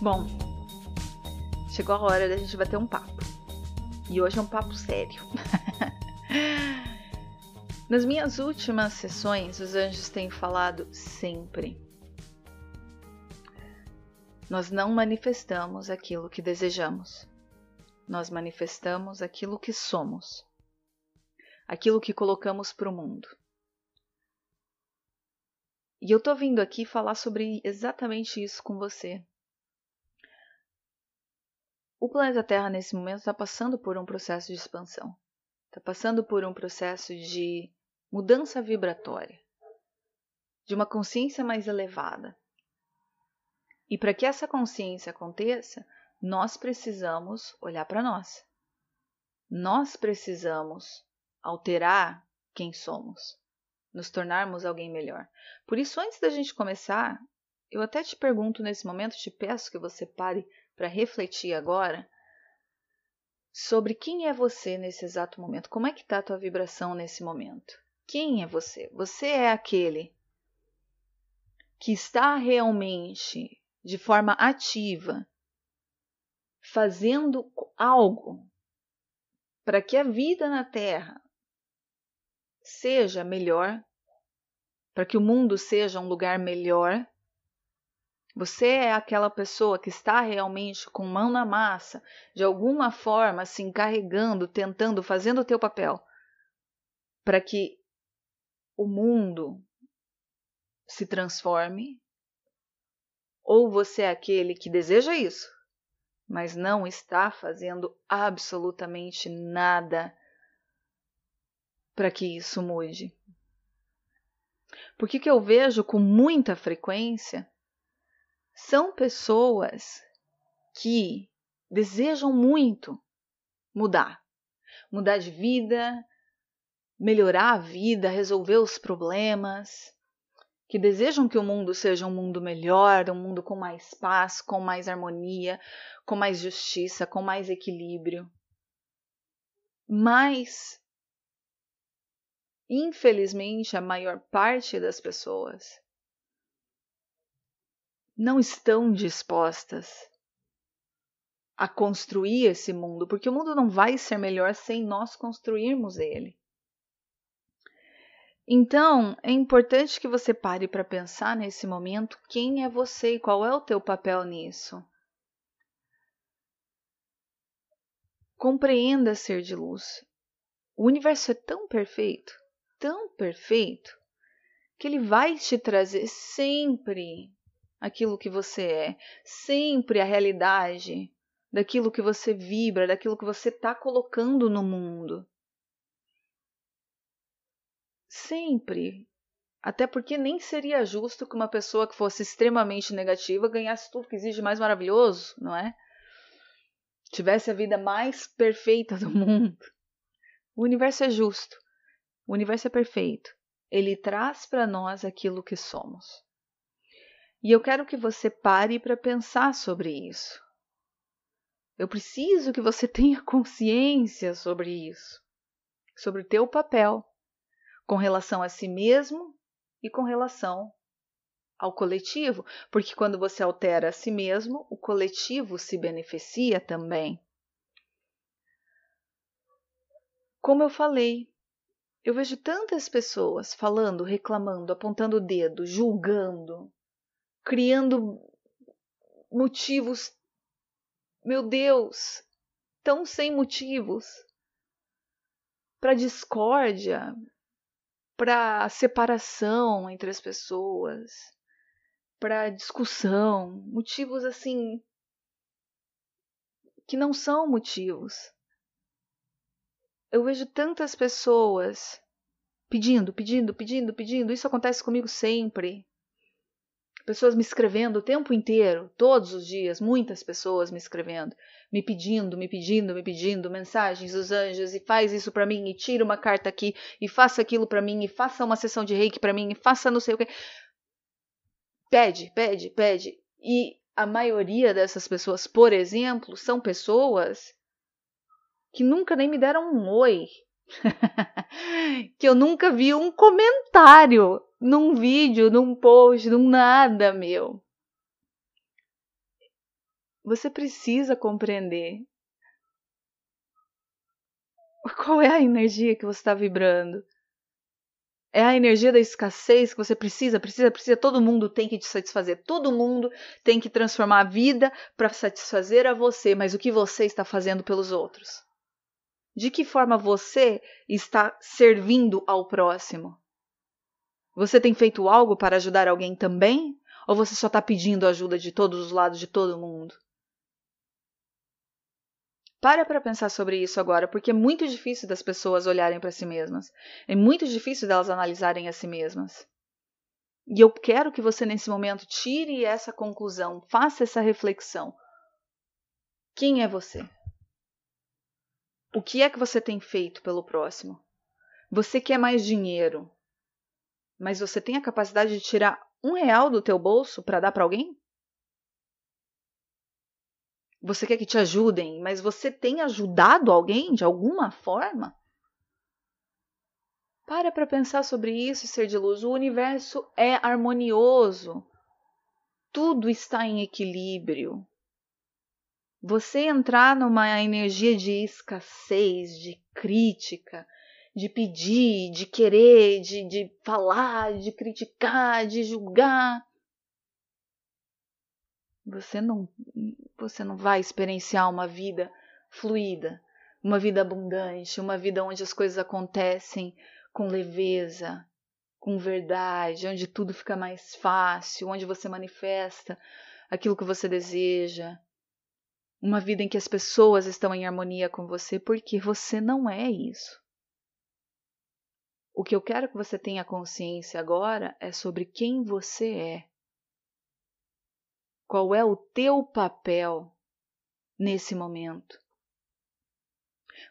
Bom, chegou a hora da gente bater um papo. E hoje é um papo sério. Nas minhas últimas sessões, os anjos têm falado sempre. Nós não manifestamos aquilo que desejamos. Nós manifestamos aquilo que somos. Aquilo que colocamos para o mundo. E eu tô vindo aqui falar sobre exatamente isso com você. O planeta Terra, nesse momento, está passando por um processo de expansão. Está passando por um processo de mudança vibratória, de uma consciência mais elevada. E para que essa consciência aconteça, nós precisamos olhar para nós. Nós precisamos alterar quem somos, nos tornarmos alguém melhor. Por isso, antes da gente começar, eu até te pergunto nesse momento, te peço que você pare para refletir agora sobre quem é você nesse exato momento. Como é que está a tua vibração nesse momento? Quem é você? Você é aquele que está realmente de forma ativa fazendo algo para que a vida na Terra seja melhor, para que o mundo seja um lugar melhor. Você é aquela pessoa que está realmente com mão na massa, de alguma forma se encarregando, tentando, fazendo o teu papel, para que o mundo se transforme, ou você é aquele que deseja isso, mas não está fazendo absolutamente nada para que isso mude. Porque que eu vejo com muita frequência são pessoas que desejam muito mudar, mudar de vida, melhorar a vida, resolver os problemas, que desejam que o mundo seja um mundo melhor, um mundo com mais paz, com mais harmonia, com mais justiça, com mais equilíbrio. Mas, infelizmente, a maior parte das pessoas não estão dispostas a construir esse mundo, porque o mundo não vai ser melhor sem nós construirmos ele. Então, é importante que você pare para pensar nesse momento quem é você e qual é o teu papel nisso. Compreenda ser de luz. O universo é tão perfeito, tão perfeito, que ele vai te trazer sempre aquilo que você é, sempre a realidade daquilo que você vibra, daquilo que você está colocando no mundo. Sempre. Até porque nem seria justo que uma pessoa que fosse extremamente negativa ganhasse tudo que existe mais maravilhoso, não é? Tivesse a vida mais perfeita do mundo. O universo é justo. O universo é perfeito. Ele traz para nós aquilo que somos. E eu quero que você pare para pensar sobre isso. Eu preciso que você tenha consciência sobre isso, sobre o teu papel com relação a si mesmo e com relação ao coletivo, porque quando você altera a si mesmo, o coletivo se beneficia também. Como eu falei, eu vejo tantas pessoas falando, reclamando, apontando o dedo, julgando, criando motivos, meu Deus, tão sem motivos para discórdia, para separação entre as pessoas, para discussão, motivos assim que não são motivos. Eu vejo tantas pessoas pedindo, pedindo, pedindo, pedindo. Isso acontece comigo sempre. Pessoas me escrevendo o tempo inteiro, todos os dias, muitas pessoas me escrevendo, me pedindo, me pedindo, me pedindo mensagens dos anjos e faz isso para mim e tira uma carta aqui e faça aquilo para mim e faça uma sessão de reiki para mim e faça não sei o que. Pede, pede, pede. E a maioria dessas pessoas, por exemplo, são pessoas que nunca nem me deram um oi. que eu nunca vi um comentário num vídeo, num post, num nada meu. Você precisa compreender qual é a energia que você está vibrando. É a energia da escassez que você precisa, precisa, precisa. Todo mundo tem que te satisfazer. Todo mundo tem que transformar a vida para satisfazer a você. Mas o que você está fazendo pelos outros? De que forma você está servindo ao próximo? Você tem feito algo para ajudar alguém também? Ou você só está pedindo ajuda de todos os lados de todo mundo? Para para pensar sobre isso agora, porque é muito difícil das pessoas olharem para si mesmas. É muito difícil delas analisarem a si mesmas. E eu quero que você, nesse momento, tire essa conclusão, faça essa reflexão. Quem é você? O que é que você tem feito pelo próximo? Você quer mais dinheiro, mas você tem a capacidade de tirar um real do teu bolso para dar para alguém? Você quer que te ajudem, mas você tem ajudado alguém de alguma forma? Para para pensar sobre isso, ser de luz. O universo é harmonioso. Tudo está em equilíbrio. Você entrar numa energia de escassez, de crítica, de pedir, de querer, de, de falar, de criticar, de julgar. Você não, você não vai experienciar uma vida fluida, uma vida abundante, uma vida onde as coisas acontecem com leveza, com verdade, onde tudo fica mais fácil, onde você manifesta aquilo que você deseja. Uma vida em que as pessoas estão em harmonia com você, porque você não é isso. O que eu quero que você tenha consciência agora é sobre quem você é. Qual é o teu papel nesse momento?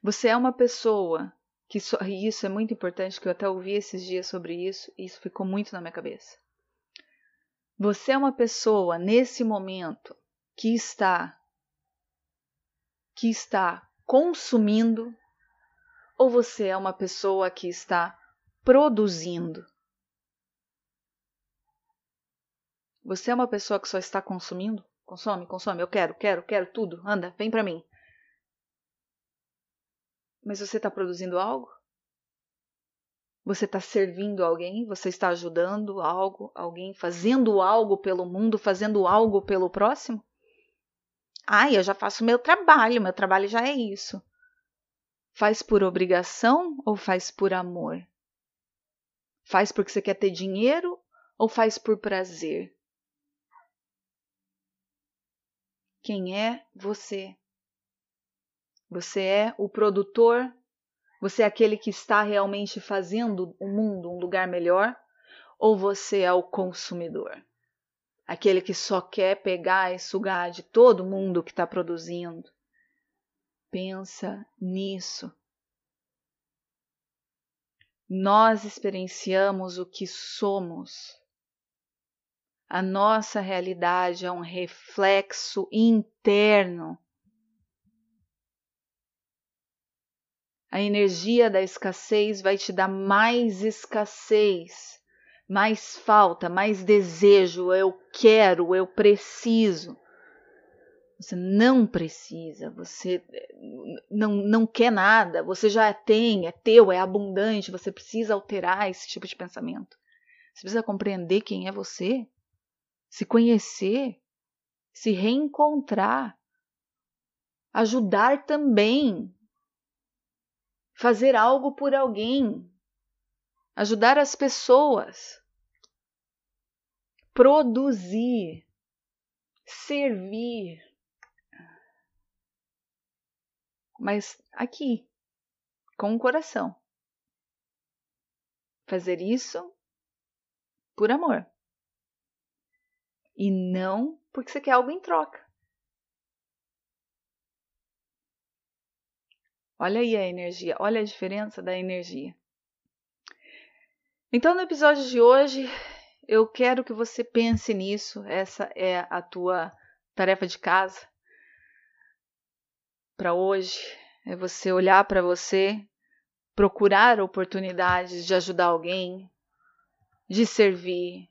Você é uma pessoa que so, e isso é muito importante que eu até ouvi esses dias sobre isso e isso ficou muito na minha cabeça. Você é uma pessoa nesse momento que está que está consumindo ou você é uma pessoa que está produzindo. Você é uma pessoa que só está consumindo? Consome, consome, eu quero, quero, quero tudo, anda, vem para mim. Mas você está produzindo algo? Você está servindo alguém? Você está ajudando algo, alguém, fazendo algo pelo mundo, fazendo algo pelo próximo? Ai, eu já faço meu trabalho, meu trabalho já é isso. Faz por obrigação ou faz por amor? Faz porque você quer ter dinheiro ou faz por prazer? Quem é você? Você é o produtor? Você é aquele que está realmente fazendo o mundo um lugar melhor? Ou você é o consumidor? Aquele que só quer pegar e sugar de todo mundo que está produzindo? Pensa nisso. Nós experienciamos o que somos. A nossa realidade é um reflexo interno. A energia da escassez vai te dar mais escassez, mais falta, mais desejo. Eu quero, eu preciso. Você não precisa, você eh, não, não quer nada, você já tem, é teu, é abundante, você precisa alterar esse tipo de pensamento. Você precisa compreender quem é você, se conhecer, se reencontrar. ajudar também, fazer algo por alguém, ajudar as pessoas, produzir, servir. Mas aqui, com o coração. Fazer isso por amor. E não porque você quer algo em troca. Olha aí a energia, olha a diferença da energia. Então, no episódio de hoje, eu quero que você pense nisso. Essa é a tua tarefa de casa para hoje. É você olhar para você, procurar oportunidades de ajudar alguém, de servir,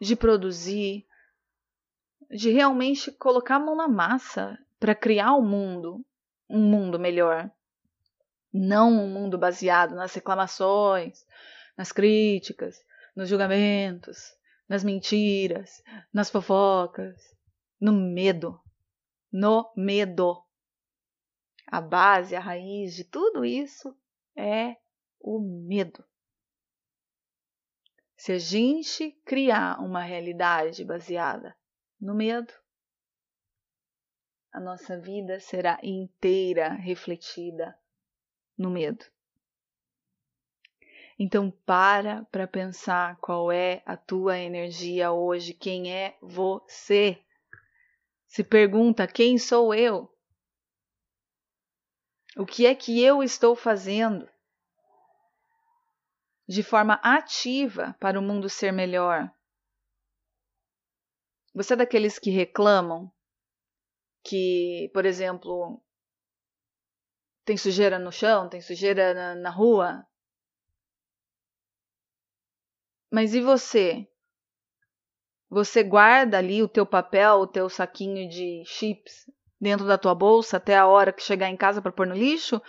de produzir, de realmente colocar a mão na massa para criar um mundo, um mundo melhor. Não um mundo baseado nas reclamações, nas críticas, nos julgamentos, nas mentiras, nas fofocas, no medo. No medo. A base, a raiz de tudo isso é o medo. Se a gente criar uma realidade baseada no medo, a nossa vida será inteira refletida no medo. Então para para pensar qual é a tua energia hoje, quem é você. Se pergunta quem sou eu? O que é que eu estou fazendo de forma ativa para o mundo ser melhor? Você é daqueles que reclamam que, por exemplo, tem sujeira no chão, tem sujeira na, na rua? Mas e você? Você guarda ali o teu papel, o teu saquinho de chips dentro da tua bolsa até a hora que chegar em casa para pôr no lixo?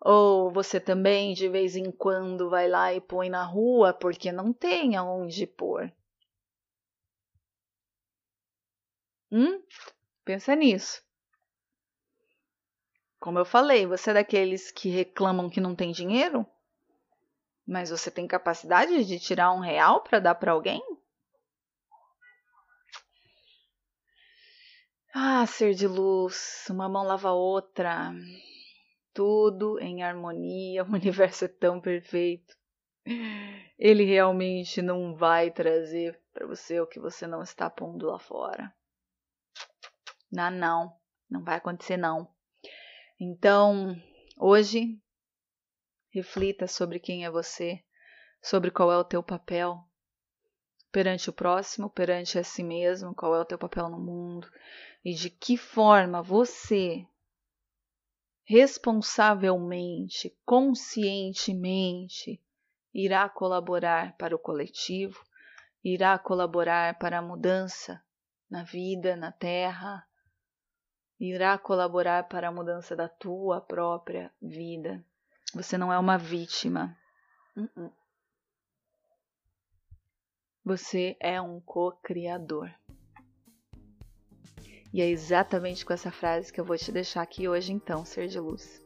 Ou você também de vez em quando vai lá e põe na rua porque não tem aonde pôr? Hum? Pensa nisso. Como eu falei, você é daqueles que reclamam que não tem dinheiro? Mas você tem capacidade de tirar um real para dar para alguém? Ah, ser de luz, uma mão lava a outra. Tudo em harmonia, o universo é tão perfeito. Ele realmente não vai trazer para você o que você não está pondo lá fora. Não, não, não vai acontecer não. Então, hoje, reflita sobre quem é você, sobre qual é o teu papel perante o próximo, perante a si mesmo, qual é o teu papel no mundo e de que forma você responsavelmente, conscientemente irá colaborar para o coletivo, irá colaborar para a mudança na vida, na terra, irá colaborar para a mudança da tua própria vida. Você não é uma vítima. Uh -uh. Você é um co-criador. E é exatamente com essa frase que eu vou te deixar aqui hoje, então, ser de luz.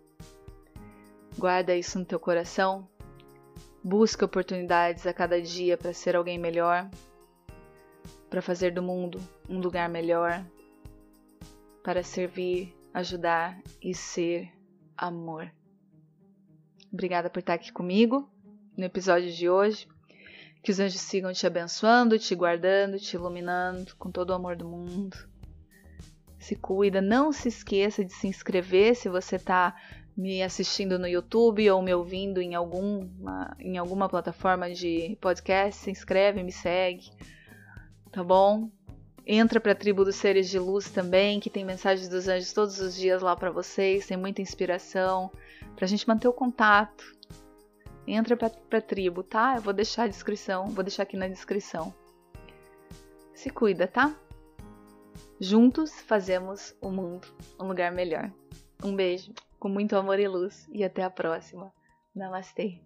Guarda isso no teu coração. Busca oportunidades a cada dia para ser alguém melhor, para fazer do mundo um lugar melhor, para servir, ajudar e ser amor. Obrigada por estar aqui comigo no episódio de hoje. Que os anjos sigam te abençoando, te guardando, te iluminando com todo o amor do mundo. Se cuida, não se esqueça de se inscrever se você está me assistindo no YouTube ou me ouvindo em alguma, em alguma plataforma de podcast. Se inscreve, me segue, tá bom? Entra para a tribo dos seres de luz também, que tem mensagens dos anjos todos os dias lá para vocês, tem muita inspiração para a gente manter o contato. Entra para a tribo, tá? Eu vou deixar a descrição, vou deixar aqui na descrição. Se cuida, tá? Juntos fazemos o mundo um lugar melhor. Um beijo, com muito amor e luz, e até a próxima. Namastê!